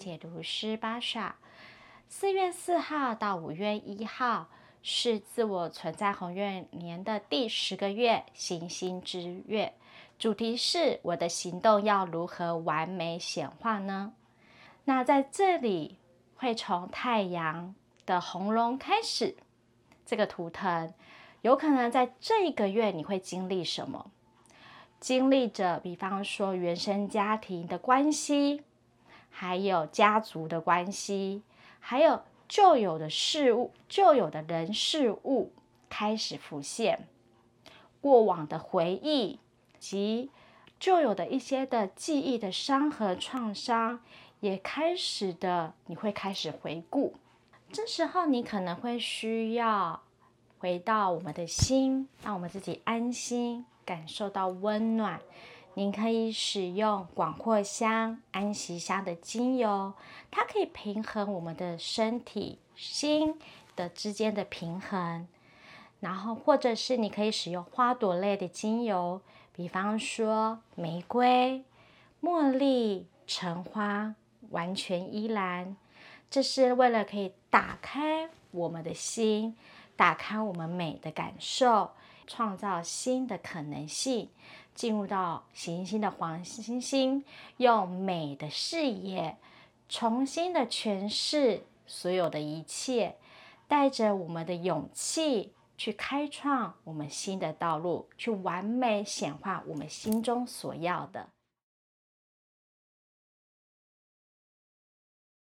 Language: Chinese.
解读师巴莎。四月四号到五月一号是自我存在红月年的第十个月，行星之月。主题是我的行动要如何完美显化呢？那在这里会从太阳的红龙开始，这个图腾有可能在这一个月你会经历什么？经历着，比方说原生家庭的关系，还有家族的关系，还有旧有的事物、旧有的人事物开始浮现，过往的回忆及旧有的一些的记忆的伤和创伤，也开始的，你会开始回顾。这时候，你可能会需要回到我们的心，让我们自己安心。感受到温暖，您可以使用广藿香、安息香的精油，它可以平衡我们的身体、心的之间的平衡。然后，或者是你可以使用花朵类的精油，比方说玫瑰、茉莉、橙花、完全依兰，这是为了可以打开我们的心，打开我们美的感受。创造新的可能性，进入到行星的黄星星，用美的视野重新的诠释所有的一切，带着我们的勇气去开创我们新的道路，去完美显化我们心中所要的。